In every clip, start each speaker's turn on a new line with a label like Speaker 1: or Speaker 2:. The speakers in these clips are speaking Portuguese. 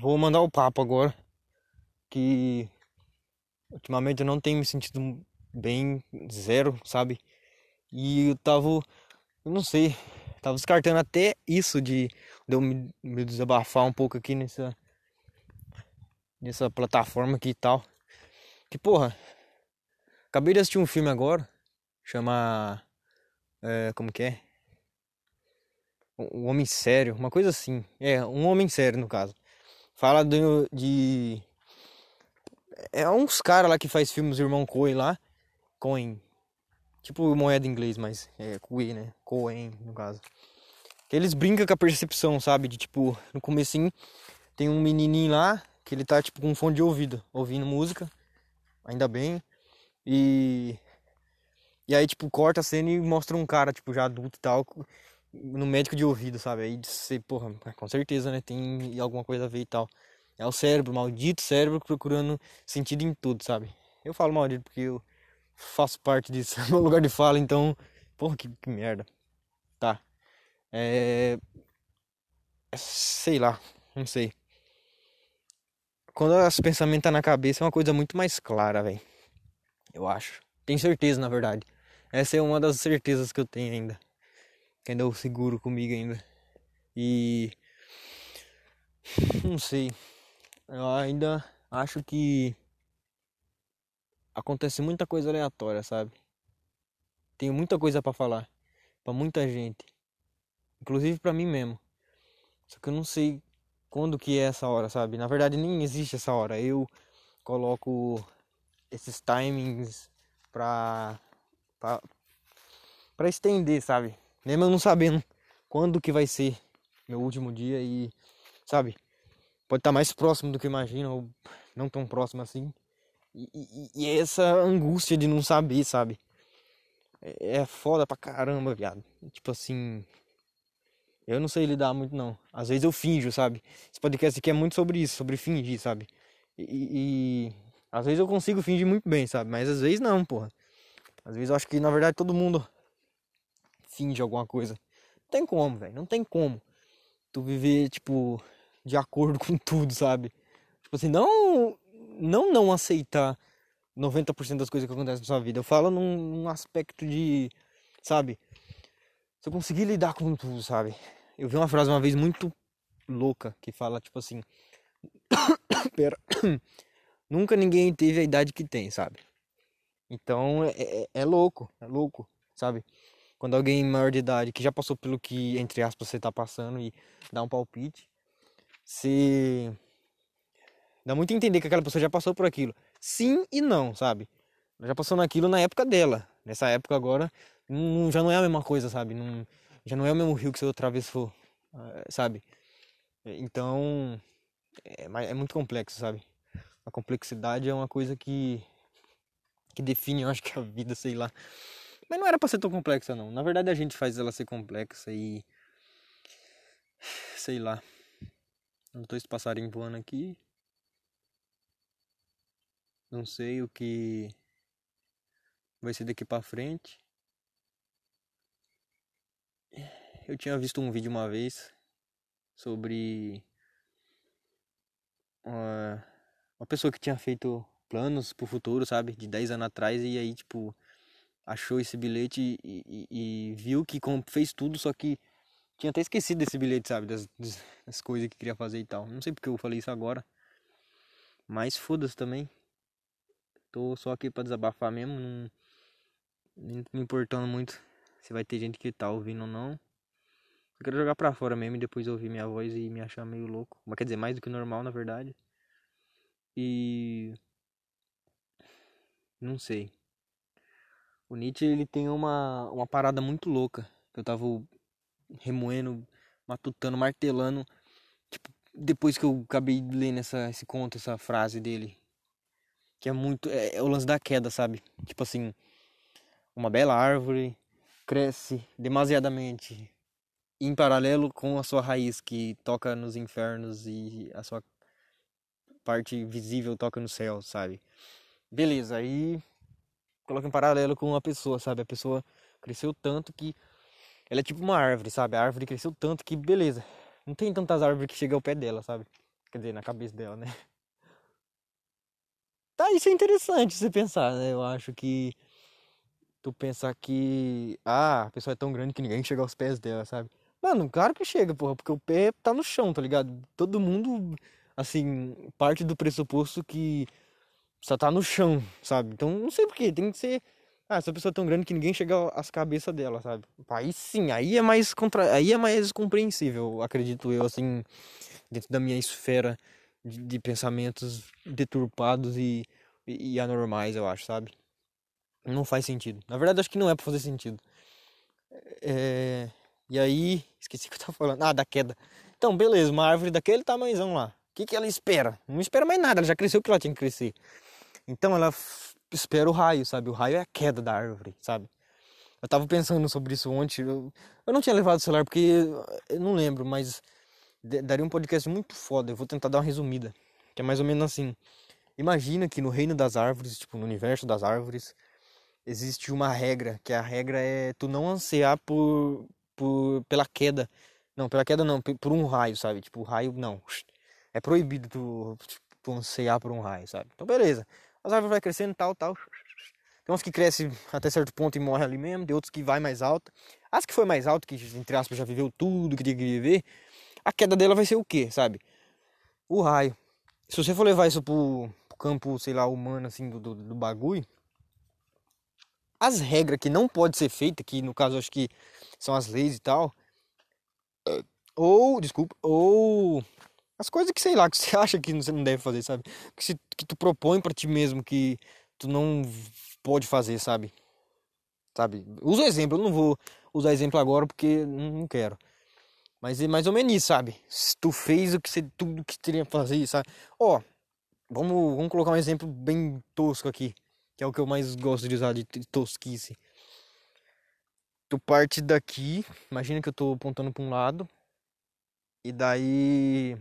Speaker 1: vou mandar o papo agora. Que ultimamente eu não tenho me sentido bem, zero, sabe? E eu tava, eu não sei, tava descartando até isso de, de eu me, me desabafar um pouco aqui nessa, nessa plataforma aqui e tal. Que porra, acabei de assistir um filme agora, chama. É, como que é? Um Homem Sério, uma coisa assim. É, um Homem Sério no caso. Fala do, de. É uns caras lá que faz filmes, irmão Coen lá. Coen. Tipo moeda em inglês, mas é Coen, né? Coen, no caso. Que eles brincam com a percepção, sabe? De tipo, no comecinho tem um menininho lá que ele tá tipo com um fone de ouvido, ouvindo música. Ainda bem. E. E aí, tipo, corta a cena e mostra um cara, tipo, já adulto e tal, no médico de ouvido, sabe? Aí você, porra, com certeza, né? Tem alguma coisa a ver e tal. É o cérebro, maldito cérebro, procurando sentido em tudo, sabe? Eu falo maldito porque eu faço parte disso, é meu lugar de fala, então, porra, que, que merda. Tá. É... Sei lá, não sei. Quando esse pensamento tá na cabeça é uma coisa muito mais clara, velho. Eu acho. Tenho certeza, na verdade. Essa é uma das certezas que eu tenho ainda que ainda eu seguro comigo ainda. E não sei. Eu ainda acho que acontece muita coisa aleatória, sabe? Tenho muita coisa para falar para muita gente, inclusive para mim mesmo. Só que eu não sei quando que é essa hora, sabe? Na verdade nem existe essa hora. Eu coloco esses timings pra pra estender, sabe? Mesmo eu não sabendo quando que vai ser meu último dia e, sabe, pode estar mais próximo do que imagina ou não tão próximo assim. E, e, e essa angústia de não saber, sabe? É, é foda pra caramba, viado. Tipo assim. Eu não sei lidar muito, não. Às vezes eu finjo, sabe? Esse podcast aqui é muito sobre isso, sobre fingir, sabe? E, e, às vezes eu consigo fingir muito bem, sabe? Mas às vezes não, porra. Às vezes eu acho que na verdade todo mundo finge alguma coisa. Não tem como, velho. Não tem como. Tu viver, tipo, de acordo com tudo, sabe? Tipo assim, não não não aceitar 90% das coisas que acontecem na sua vida. Eu falo num, num aspecto de, sabe? Se eu conseguir lidar com tudo, sabe? Eu vi uma frase uma vez muito louca que fala, tipo assim. Pera. Nunca ninguém teve a idade que tem, sabe? Então é, é, é louco, é louco, sabe? Quando alguém maior de idade, que já passou pelo que, entre aspas, você tá passando e dá um palpite, se dá muito a entender que aquela pessoa já passou por aquilo. Sim e não, sabe? Já passou naquilo na época dela. Nessa época agora, não, já não é a mesma coisa, sabe? Não, já não é o mesmo rio que você atravessou, eh, sabe? Então, é, é muito complexo, sabe? A complexidade é uma coisa que que define, eu acho que a vida, sei lá. Mas não era pra ser tão complexa, não. Na verdade, a gente faz ela ser complexa e. Sei lá. Não tô esse passarinho voando aqui. Não sei o que vai ser daqui pra frente. Eu tinha visto um vídeo uma vez sobre uma, uma pessoa que tinha feito planos pro futuro, sabe? De 10 anos atrás e aí, tipo, achou esse bilhete e, e, e, viu que fez tudo, só que tinha até esquecido desse bilhete, sabe? Das, das coisas que queria fazer e tal. Não sei porque eu falei isso agora. Mas foda-se também. Tô só aqui pra desabafar mesmo. Não, me importando muito se vai ter gente que tá ouvindo ou não. Eu quero jogar pra fora mesmo e depois ouvir minha voz e me achar meio louco. Mas quer dizer, mais do que normal, na verdade. E. Não sei. O Nietzsche ele tem uma, uma parada muito louca. Eu tava remoendo, matutando, martelando. Tipo, depois que eu acabei lendo essa, esse conto, essa frase dele. Que é muito. É, é o lance da queda, sabe? Tipo assim. Uma bela árvore cresce demasiadamente em paralelo com a sua raiz que toca nos infernos e a sua parte visível toca no céu, sabe? Beleza, aí coloca em paralelo com uma pessoa, sabe? A pessoa cresceu tanto que ela é tipo uma árvore, sabe? A árvore cresceu tanto que beleza. Não tem tantas árvores que chegam ao pé dela, sabe? Quer dizer, na cabeça dela, né? Tá, isso é interessante você pensar, né? Eu acho que tu pensar que ah, a pessoa é tão grande que ninguém chega aos pés dela, sabe? Mano, claro que chega, porra, porque o pé tá no chão, tá ligado? Todo mundo, assim, parte do pressuposto que só tá no chão, sabe? Então, não sei porquê, tem que ser. Ah, essa pessoa é tão grande que ninguém chega às cabeças dela, sabe? Aí sim, aí é mais contra... aí é mais compreensível, acredito eu, assim, dentro da minha esfera de, de pensamentos deturpados e, e, e anormais, eu acho, sabe? Não faz sentido. Na verdade, acho que não é pra fazer sentido. É... E aí, esqueci o que eu tava falando. Ah, da queda. Então, beleza, uma árvore daquele tamanhozão lá. O que, que ela espera? Não espera mais nada, ela já cresceu o que ela tinha que crescer. Então ela espera o raio, sabe? O raio é a queda da árvore, sabe? Eu tava pensando sobre isso ontem. Eu, eu não tinha levado o celular porque eu não lembro, mas daria um podcast muito foda. Eu vou tentar dar uma resumida. Que é mais ou menos assim. Imagina que no reino das árvores, tipo, no universo das árvores, existe uma regra, que a regra é tu não ansiar por, por pela queda. Não, pela queda não, por um raio, sabe? Tipo, o raio não. É proibido tu, tu ansiar por um raio, sabe? Então beleza. As árvores vai crescendo tal, tal. Tem uns que crescem até certo ponto e morrem ali mesmo, tem outros que vai mais alto. As que foi mais alto, que entre aspas já viveu tudo que tinha que viver, a queda dela vai ser o quê, sabe? O raio. Se você for levar isso pro, pro campo, sei lá, humano, assim, do, do, do, bagulho, as regras que não pode ser feita, que no caso acho que são as leis e tal, ou, desculpa, ou as coisas que, sei lá, que você acha que você não deve fazer, sabe? Que, se, que tu propõe para ti mesmo que tu não pode fazer, sabe? Sabe? Usa exemplo, eu não vou usar exemplo agora porque não quero. Mas é mais ou menos isso, sabe? Se tu fez o que você, tudo que teria que fazer, sabe? Ó, vamos, vamos colocar um exemplo bem tosco aqui, que é o que eu mais gosto de usar de tosquice. Tu parte daqui, imagina que eu tô apontando para um lado, e daí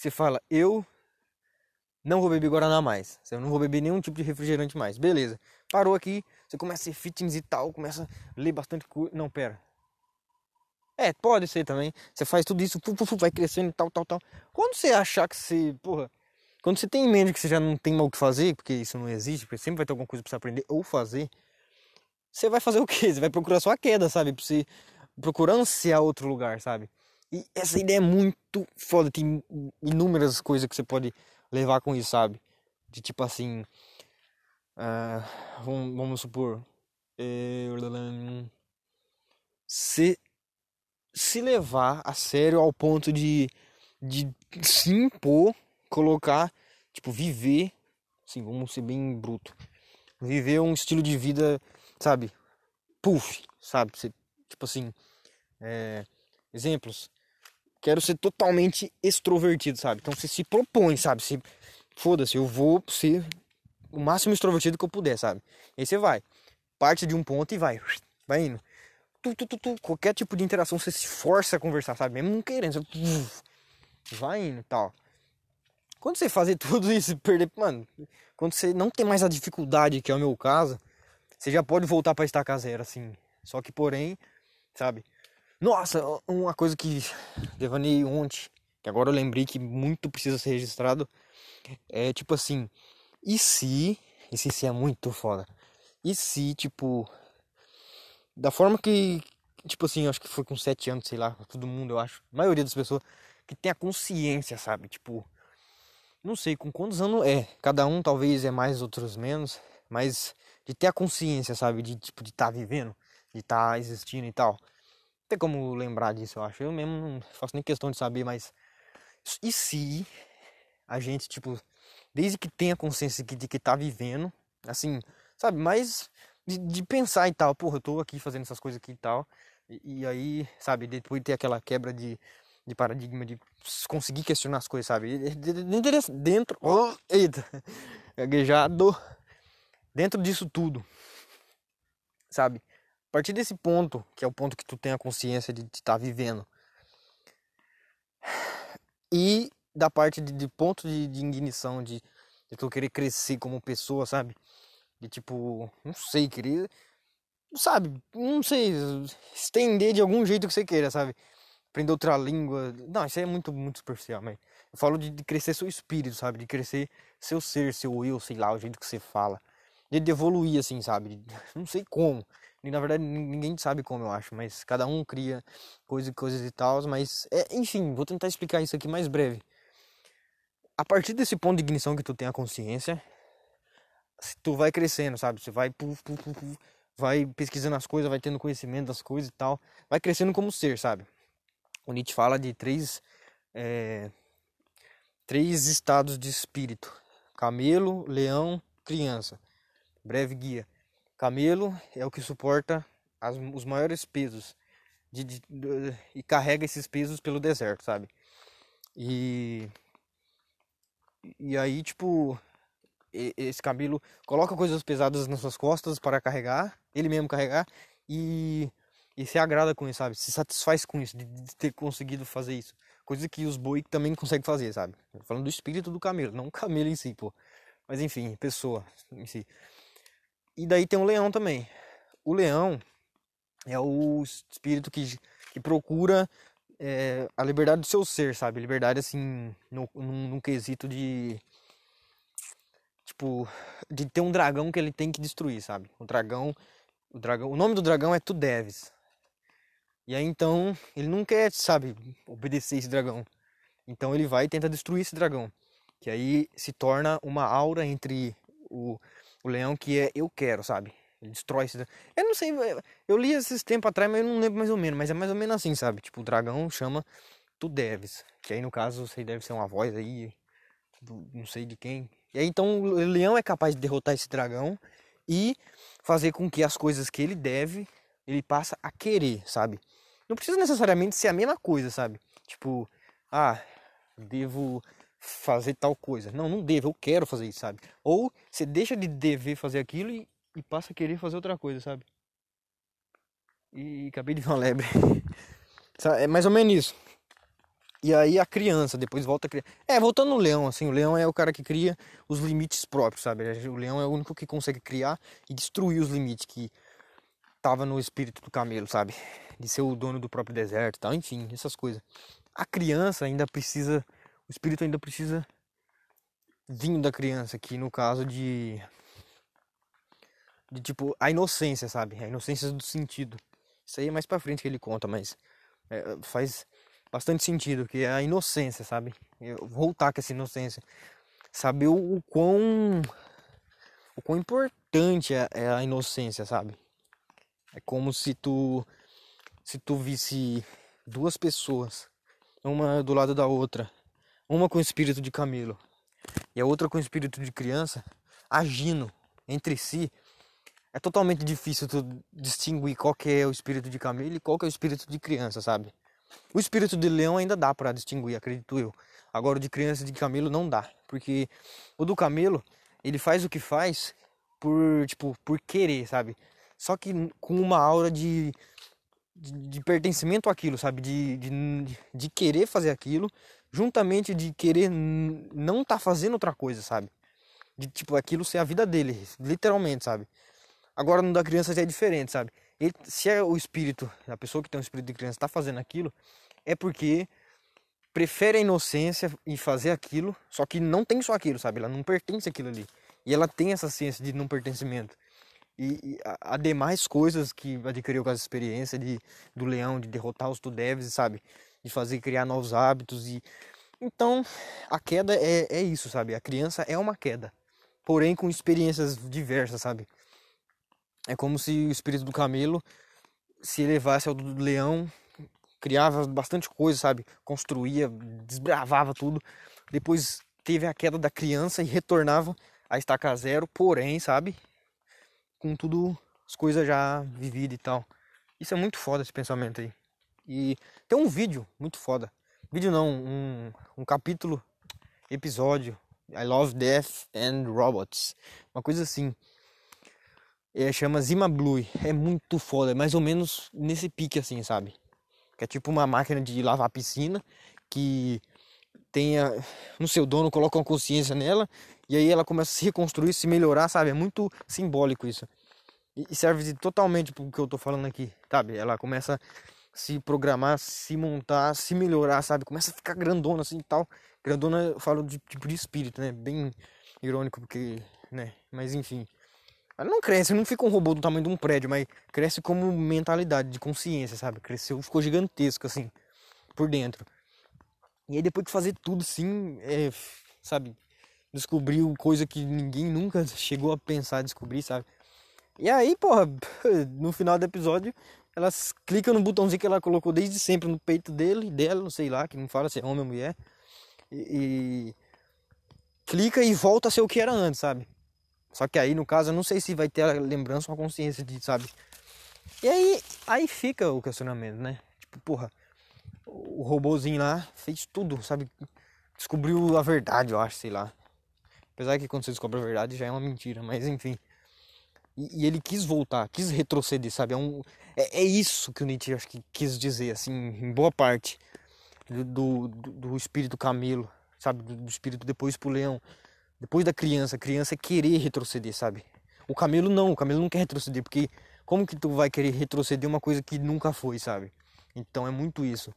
Speaker 1: você fala, eu não vou beber Guaraná mais. Eu não vou beber nenhum tipo de refrigerante mais. Beleza. Parou aqui, você começa a ser fitness e tal, começa a ler bastante coisa. Não, pera. É, pode ser também. Você faz tudo isso, vai crescendo e tal, tal, tal. Quando você achar que você, porra, quando você tem em mente que você já não tem mal o que fazer, porque isso não existe, porque sempre vai ter alguma coisa pra você aprender ou fazer, você vai fazer o quê? Você vai procurar sua queda, sabe? Pra você procurar ansiar outro lugar, sabe? E essa ideia é muito foda. Tem inúmeras coisas que você pode levar com isso, sabe? De tipo assim. Uh, vamos, vamos supor. Se se levar a sério ao ponto de, de se impor, colocar, tipo, viver, assim, vamos ser bem bruto, viver um estilo de vida, sabe, puff, sabe, você, tipo assim, é, exemplos, quero ser totalmente extrovertido, sabe, então você se propõe, sabe, se, foda-se, eu vou ser o máximo extrovertido que eu puder, sabe, e aí você vai, parte de um ponto e vai, vai indo, tu, tu, tu, tu, qualquer tipo de interação você se força a conversar, sabe? Mesmo não querendo, você vai indo tal. Quando você fazer tudo isso perder, mano, quando você não tem mais a dificuldade, que é o meu caso, você já pode voltar para estacar zero, assim. Só que, porém, sabe? Nossa, uma coisa que devanei ontem, que agora eu lembrei que muito precisa ser registrado, é tipo assim, e se, e se, se é muito foda, e se, tipo, da forma que, tipo assim, acho que foi com sete anos, sei lá, todo mundo, eu acho, a maioria das pessoas que tem a consciência, sabe? Tipo, não sei com quantos anos é, cada um talvez é mais, outros menos, mas de ter a consciência, sabe? De tipo de estar tá vivendo, de estar tá existindo e tal. Tem como lembrar disso, eu acho. Eu mesmo não faço nem questão de saber, mas e se a gente, tipo, desde que tenha consciência de que tá vivendo, assim, sabe, mais de, de, pensar e tal, porra, eu tô aqui fazendo essas coisas aqui e tal. E, e aí, sabe, depois de ter aquela quebra de, de paradigma, de conseguir questionar as coisas, sabe? Dentro. Oh, eita! Gaguejado. Dentro disso tudo, sabe? A partir desse ponto, que é o ponto que tu tem a consciência de estar tá vivendo, e da parte de, de ponto de, de ignição, de, de tu querer crescer como pessoa, sabe? De tipo, não sei, queria. Sabe, não sei, estender de algum jeito que você queira, sabe? aprender outra língua. Não, isso aí é muito, muito superficial, mas eu falo de, de crescer seu espírito, sabe? De crescer seu ser, seu eu, sei lá, o jeito que você fala. De, de evoluir, assim, sabe? Não sei como. E, na verdade, ninguém sabe como, eu acho. Mas cada um cria coisas, coisas e tal. Mas, é, enfim, vou tentar explicar isso aqui mais breve. A partir desse ponto de ignição que tu tem a consciência, tu vai crescendo, sabe? Você vai, puf, puf, puf, vai pesquisando as coisas, vai tendo conhecimento das coisas e tal. Vai crescendo como ser, sabe? O Nietzsche fala de três, é, três estados de espírito: camelo, leão, criança. Breve guia. Camelo é o que suporta as, os maiores pesos de, de, de, e carrega esses pesos pelo deserto, sabe? E e aí tipo esse camelo coloca coisas pesadas nas suas costas para carregar, ele mesmo carregar e e se agrada com isso, sabe? Se satisfaz com isso, de, de ter conseguido fazer isso. Coisa que os boi também conseguem fazer, sabe? Falando do espírito do camelo, não o camelo em si, pô. Mas enfim, pessoa em si. E daí tem o leão também. O leão é o espírito que, que procura é, a liberdade do seu ser, sabe? Liberdade, assim, num, num quesito de. Tipo, de ter um dragão que ele tem que destruir, sabe? O dragão. O, dragão, o nome do dragão é Tu Deves. E aí então ele não quer, sabe, obedecer esse dragão. Então ele vai e tenta destruir esse dragão. Que aí se torna uma aura entre o, o leão que é eu quero, sabe? Ele destrói esse. Eu não sei, eu li esses tempos atrás, mas eu não lembro mais ou menos. Mas é mais ou menos assim, sabe? Tipo, o dragão chama Tu Deves. Que aí no caso você deve ser uma voz aí, do, não sei de quem. E aí então o leão é capaz de derrotar esse dragão e fazer com que as coisas que ele deve, ele passa a querer, sabe? Não precisa necessariamente ser a mesma coisa, sabe? Tipo, ah, devo fazer tal coisa. Não, não devo, eu quero fazer isso, sabe? Ou você deixa de dever fazer aquilo e, e passa a querer fazer outra coisa, sabe? E acabei de ver uma lebre. é mais ou menos isso. E aí a criança, depois volta a criar. É, voltando no leão, assim, o leão é o cara que cria os limites próprios, sabe? O leão é o único que consegue criar e destruir os limites que tava no espírito do camelo, sabe? De ser o dono do próprio deserto tal, enfim, essas coisas. A criança ainda precisa, o espírito ainda precisa vir da criança, aqui no caso de de tipo a inocência, sabe? A inocência do sentido. Isso aí é mais para frente que ele conta, mas é, faz bastante sentido que é a inocência, sabe? Eu voltar com essa inocência, saber o, o quão o quão importante é, é a inocência, sabe? É como se tu se tu visse duas pessoas, uma do lado da outra, uma com espírito de camelo e a outra com espírito de criança, agindo entre si, é totalmente difícil tu distinguir qual que é o espírito de camelo e qual que é o espírito de criança, sabe? O espírito de leão ainda dá para distinguir, acredito eu. Agora o de criança e de camelo não dá, porque o do camelo, ele faz o que faz por, tipo, por querer, sabe? só que com uma aura de, de, de pertencimento àquilo, sabe? De, de, de, querer fazer aquilo, juntamente de querer não tá fazendo outra coisa, sabe? De tipo, aquilo ser a vida dele, literalmente, sabe? Agora no da criança já é diferente, sabe? Ele, se é o espírito, a pessoa que tem um espírito de criança está fazendo aquilo, é porque prefere a inocência e fazer aquilo, só que não tem só aquilo, sabe? Ela não pertence àquilo ali. E ela tem essa ciência de não pertencimento e, e a, a, demais coisas que adquiriu com essa experiência de, do leão, de derrotar os Tudevs, sabe? De fazer criar novos hábitos e então a queda é, é isso, sabe? A criança é uma queda, porém com experiências diversas, sabe? É como se o espírito do camelo se elevasse ao do leão, criava bastante coisa, sabe? Construía, desbravava tudo. Depois teve a queda da criança e retornava a estaca zero, porém, sabe? Com tudo as coisas já vividas e tal. Isso é muito foda esse pensamento aí. E tem um vídeo muito foda. Vídeo não, um, um capítulo, episódio. I Love Death and Robots. Uma coisa assim. É, chama Zima Blue. É muito foda. É mais ou menos nesse pique assim, sabe? Que é tipo uma máquina de lavar piscina que tenha no seu dono coloca uma consciência nela e aí ela começa a se reconstruir, se melhorar, sabe? É muito simbólico isso. E serve totalmente pro que eu tô falando aqui, sabe? Ela começa se programar, se montar, se melhorar, sabe? Começa a ficar grandona assim e tal. Grandona, eu falo de tipo de espírito, né? Bem irônico, porque, né? Mas enfim. Ela não cresce, não fica um robô do tamanho de um prédio, mas cresce como mentalidade, de consciência, sabe? Cresceu, ficou gigantesco, assim, por dentro. E aí depois de fazer tudo, sim, é, sabe? Descobriu coisa que ninguém nunca chegou a pensar descobrir, sabe? E aí, porra, no final do episódio, elas clicam no botãozinho que ela colocou desde sempre no peito dele, dela, não sei lá, que não fala se é homem ou mulher. E, e, clica e volta a ser o que era antes, sabe? Só que aí, no caso, eu não sei se vai ter a lembrança ou a consciência disso, sabe? E aí, aí fica o questionamento, né? Tipo, porra, o robozinho lá fez tudo, sabe? Descobriu a verdade, eu acho, sei lá. Apesar que quando você descobre a verdade já é uma mentira, mas enfim. E, e ele quis voltar, quis retroceder, sabe? É, um, é, é, isso que o Nietzsche acho que quis dizer, assim, em boa parte do, do, do espírito camelo, sabe? Do, do, espírito depois pro leão. Depois da criança, a criança é querer retroceder, sabe? O camelo não, o camelo não quer retroceder, porque como que tu vai querer retroceder uma coisa que nunca foi, sabe? Então é muito isso.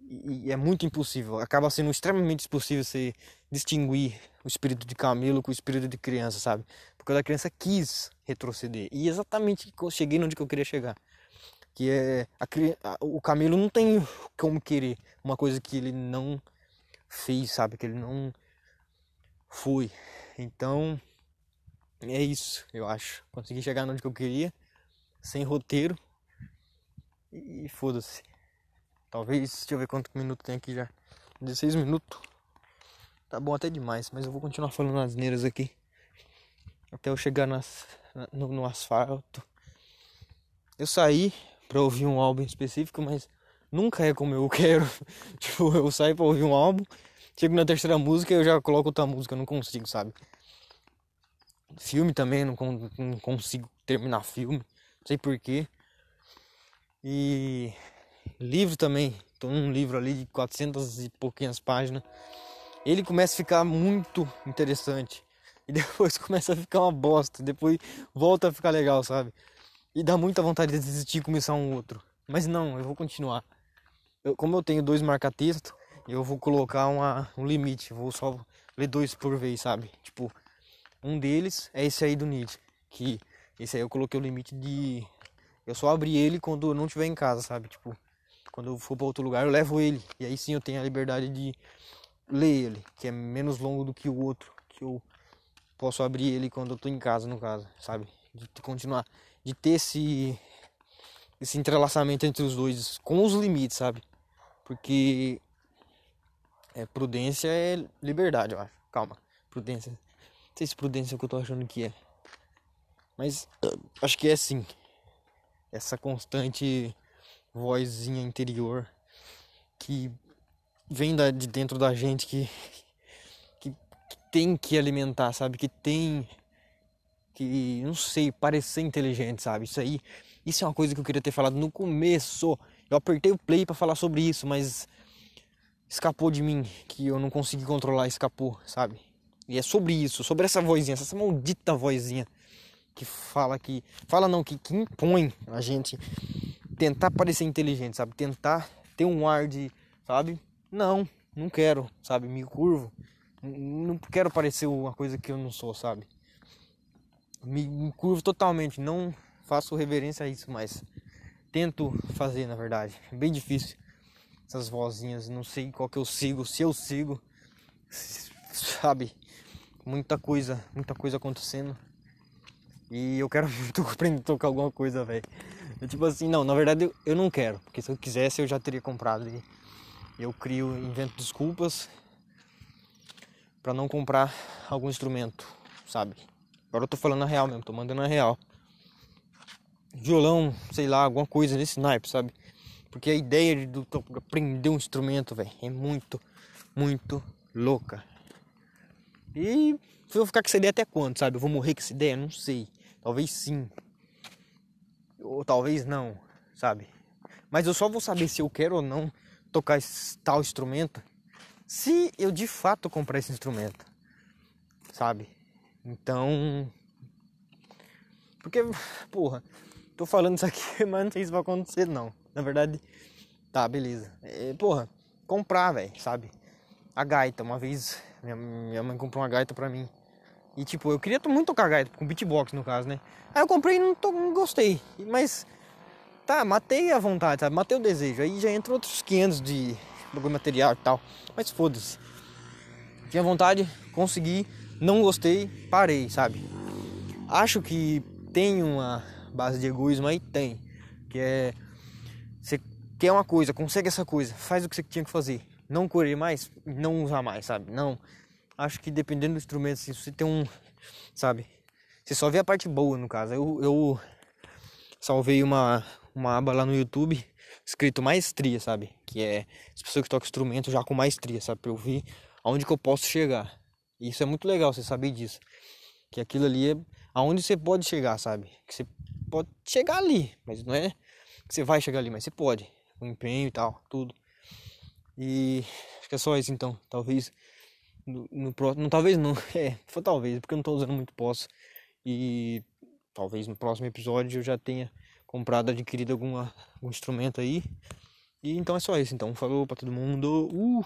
Speaker 1: E, é muito impossível. Acaba sendo extremamente impossível você distinguir o espírito de camelo com o espírito de criança, sabe? Porque a criança quis retroceder. E exatamente eu cheguei onde eu queria chegar. Que é a, a, o camelo não tem como querer uma coisa que ele não fez, sabe? Que ele não foi. Então é isso, eu acho. Consegui chegar onde eu queria, sem roteiro. E foda-se. Talvez, deixa eu ver quanto minuto tem aqui já. 16 minutos. Tá bom até demais, mas eu vou continuar falando as neiras aqui. Até eu chegar nas, no, no asfalto. Eu saí pra ouvir um álbum específico, mas nunca é como eu quero. tipo, eu saio pra ouvir um álbum, chego na terceira música e eu já coloco outra música, eu não consigo, sabe? Filme também, não, não consigo terminar filme, não sei porquê. E livro também, tô num livro ali de 400 e pouquinhas páginas. Ele começa a ficar muito interessante e depois começa a ficar uma bosta, depois volta a ficar legal, sabe? E dá muita vontade de desistir e começar um outro. Mas não, eu vou continuar. Eu, como eu tenho dois marca-texto, eu vou colocar uma, um limite, vou só ler dois por vez, sabe? Tipo, um deles é esse aí do Nietzsche, que esse aí eu coloquei o limite de eu só abri ele quando eu não estiver em casa, sabe? Tipo, quando eu for para outro lugar, eu levo ele. E aí sim eu tenho a liberdade de ler ele, que é menos longo do que o outro, que eu posso abrir ele quando eu tô em casa, no caso, sabe? De continuar, de ter esse esse entrelaçamento entre os dois com os limites, sabe? Porque é, prudência é liberdade, eu acho. Calma, prudência. Não sei se prudência é o que eu tô achando que é. Mas acho que é sim. Essa constante vozinha interior que vem da, de dentro da gente que, que, que tem que alimentar, sabe? Que tem que, não sei, parecer inteligente, sabe? Isso aí, isso é uma coisa que eu queria ter falado no começo. Eu apertei o play para falar sobre isso, mas escapou de mim, que eu não consegui controlar, escapou, sabe? E é sobre isso, sobre essa vozinha, essa maldita vozinha que fala que. Fala não, que, que impõe a gente tentar parecer inteligente, sabe? Tentar ter um ar de, sabe? Não, não quero, sabe? Me curvo. Não quero parecer uma coisa que eu não sou, sabe? Me, curvo totalmente, não faço reverência a isso, mas tento fazer, na verdade. É bem difícil essas vozinhas, não sei qual que eu sigo, se eu sigo, sabe? Muita coisa, muita coisa acontecendo. E eu quero muito aprender a tocar alguma coisa, velho. Eu, tipo assim, não, na verdade eu, eu não quero, porque se eu quisesse eu já teria comprado. E eu crio, invento desculpas para não comprar algum instrumento, sabe? Agora eu tô falando a real mesmo, tô mandando a real. Violão, sei lá, alguma coisa nesse naipe, sabe? Porque a ideia de aprender um instrumento, velho, é muito, muito louca. E eu vou ficar com essa ideia até quando, sabe? Eu vou morrer com essa ideia? Não sei. Talvez sim ou talvez não, sabe? Mas eu só vou saber se eu quero ou não tocar esse tal instrumento se eu de fato comprar esse instrumento, sabe? Então, porque, porra, tô falando isso aqui, mas não sei se vai acontecer não. Na verdade, tá, beleza. É, porra, comprar, velho, sabe? A gaita, uma vez minha, minha mãe comprou uma gaita pra mim. E tipo, eu queria muito tocar gaita, com beatbox no caso, né? Aí eu comprei e não, to, não gostei. Mas tá, matei a vontade, sabe? Matei o desejo. Aí já entra outros 500 de bagulho material e tal. Mas foda-se. Tinha vontade, consegui, não gostei, parei, sabe? Acho que tem uma base de egoísmo aí, tem. Que é. Você quer uma coisa, consegue essa coisa, faz o que você tinha que fazer. Não correr mais, não usar mais, sabe? Não. Acho que dependendo do instrumento, se você tem um. Sabe? Você só vê a parte boa no caso. Eu, eu salvei uma, uma aba lá no YouTube escrito maestria, sabe? Que é as pessoas que tocam instrumento já com maestria, sabe? Pra eu ver aonde que eu posso chegar. E isso é muito legal você saber disso. Que aquilo ali é aonde você pode chegar, sabe? Que você pode chegar ali, mas não é que você vai chegar ali, mas você pode. Com empenho e tal, tudo. E acho que é só isso então. Talvez no, no próximo. Talvez não. É, foi talvez, porque eu não tô usando muito posso. E talvez no próximo episódio eu já tenha comprado, adquirido alguma, algum instrumento aí. E então é só isso. Então, falou pra todo mundo. Uh!